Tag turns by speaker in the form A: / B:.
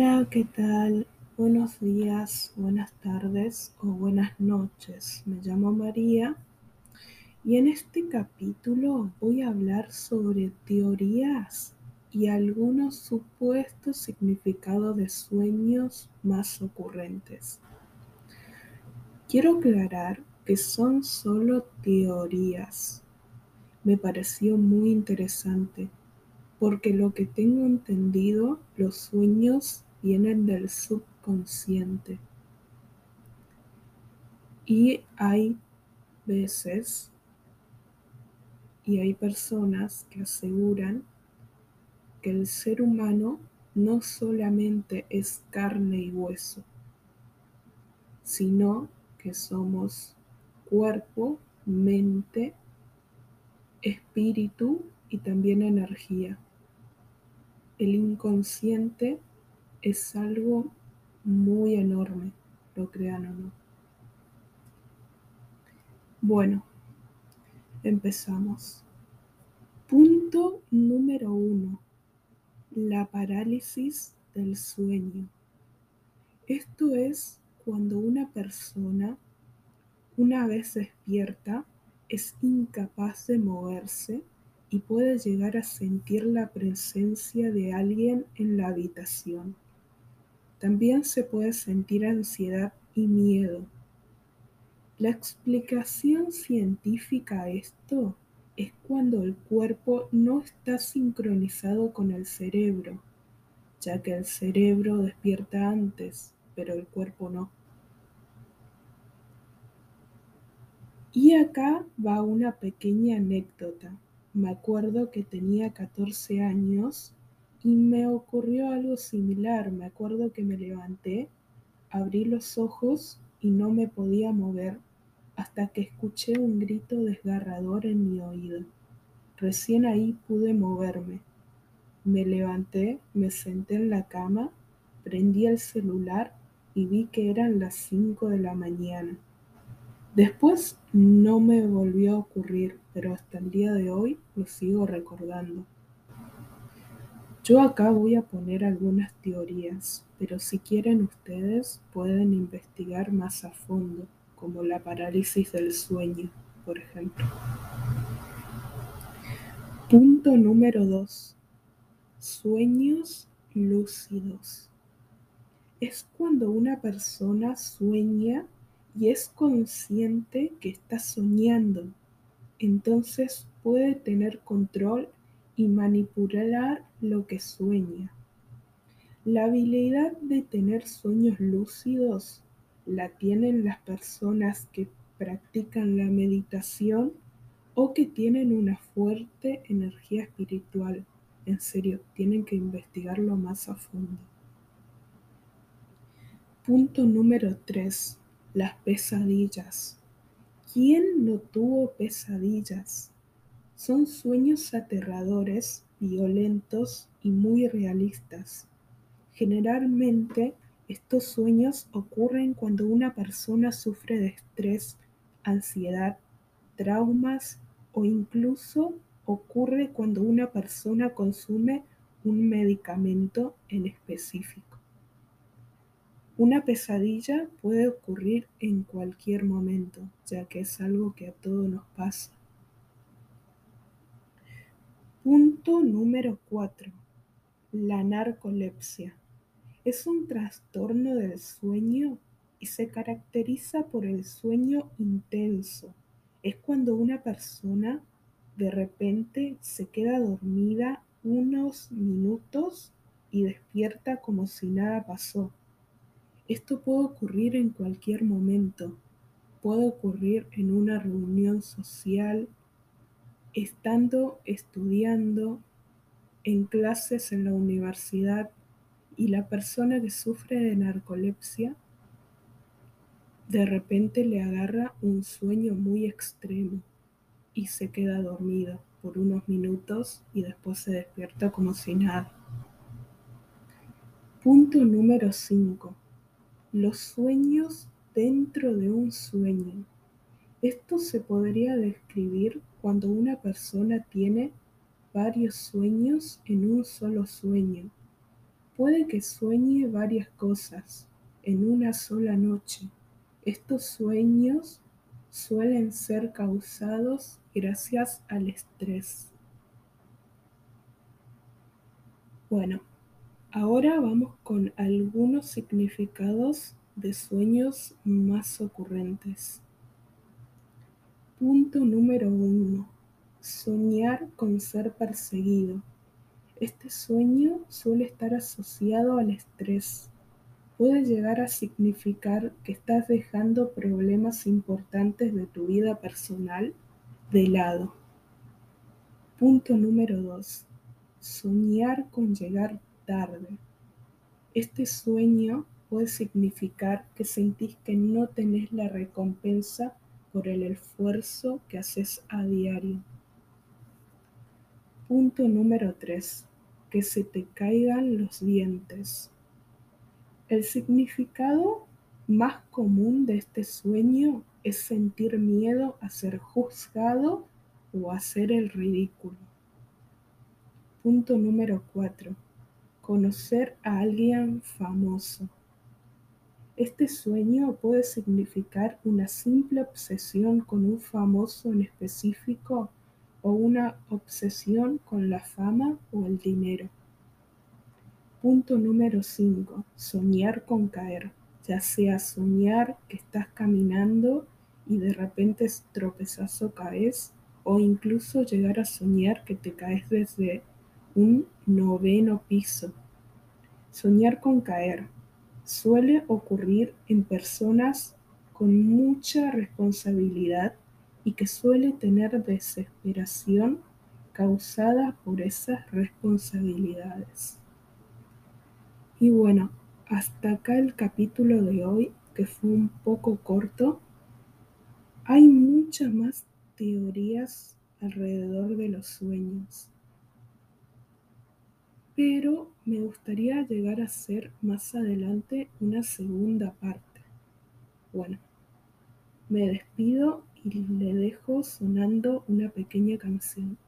A: Hola, ¿qué tal? Buenos días, buenas tardes o buenas noches. Me llamo María y en este capítulo voy a hablar sobre teorías y algunos supuestos significados de sueños más ocurrentes. Quiero aclarar que son solo teorías. Me pareció muy interesante porque lo que tengo entendido, los sueños vienen del subconsciente. Y hay veces y hay personas que aseguran que el ser humano no solamente es carne y hueso, sino que somos cuerpo, mente, espíritu y también energía el inconsciente es algo muy enorme, lo crean o no. Bueno, empezamos. Punto número uno, la parálisis del sueño. Esto es cuando una persona, una vez despierta, es incapaz de moverse y puede llegar a sentir la presencia de alguien en la habitación. También se puede sentir ansiedad y miedo. La explicación científica a esto es cuando el cuerpo no está sincronizado con el cerebro, ya que el cerebro despierta antes, pero el cuerpo no. Y acá va una pequeña anécdota me acuerdo que tenía 14 años y me ocurrió algo similar. Me acuerdo que me levanté, abrí los ojos y no me podía mover hasta que escuché un grito desgarrador en mi oído. Recién ahí pude moverme. Me levanté, me senté en la cama, prendí el celular y vi que eran las 5 de la mañana. Después no me volvió a ocurrir, pero hasta el día de hoy lo sigo recordando. Yo acá voy a poner algunas teorías, pero si quieren ustedes pueden investigar más a fondo, como la parálisis del sueño, por ejemplo. Punto número 2. Sueños lúcidos. Es cuando una persona sueña y es consciente que está soñando, entonces puede tener control y manipular lo que sueña. La habilidad de tener sueños lúcidos la tienen las personas que practican la meditación o que tienen una fuerte energía espiritual. En serio, tienen que investigarlo más a fondo. Punto número 3 las pesadillas. ¿Quién no tuvo pesadillas? Son sueños aterradores, violentos y muy realistas. Generalmente estos sueños ocurren cuando una persona sufre de estrés, ansiedad, traumas o incluso ocurre cuando una persona consume un medicamento en específico. Una pesadilla puede ocurrir en cualquier momento, ya que es algo que a todos nos pasa. Punto número 4. La narcolepsia. Es un trastorno del sueño y se caracteriza por el sueño intenso. Es cuando una persona de repente se queda dormida unos minutos y despierta como si nada pasó. Esto puede ocurrir en cualquier momento. Puede ocurrir en una reunión social, estando estudiando, en clases en la universidad y la persona que sufre de narcolepsia de repente le agarra un sueño muy extremo y se queda dormido por unos minutos y después se despierta como si nada. Punto número 5 los sueños dentro de un sueño. Esto se podría describir cuando una persona tiene varios sueños en un solo sueño. Puede que sueñe varias cosas en una sola noche. Estos sueños suelen ser causados gracias al estrés. Bueno, ahora vamos con algunos significados de sueños más ocurrentes. Punto número uno. Soñar con ser perseguido. Este sueño suele estar asociado al estrés. Puede llegar a significar que estás dejando problemas importantes de tu vida personal de lado. Punto número 2. Soñar con llegar tarde. Este sueño puede significar que sentís que no tenés la recompensa por el esfuerzo que haces a diario. Punto número 3. Que se te caigan los dientes. El significado más común de este sueño es sentir miedo a ser juzgado o hacer el ridículo. Punto número 4. Conocer a alguien famoso. Este sueño puede significar una simple obsesión con un famoso en específico o una obsesión con la fama o el dinero. Punto número 5. Soñar con caer. Ya sea soñar que estás caminando y de repente tropezas o caes o incluso llegar a soñar que te caes desde un noveno piso. Soñar con caer suele ocurrir en personas con mucha responsabilidad y que suele tener desesperación causada por esas responsabilidades. Y bueno, hasta acá el capítulo de hoy, que fue un poco corto. Hay muchas más teorías alrededor de los sueños. Pero me gustaría llegar a hacer más adelante una segunda parte. Bueno, me despido y le dejo sonando una pequeña canción.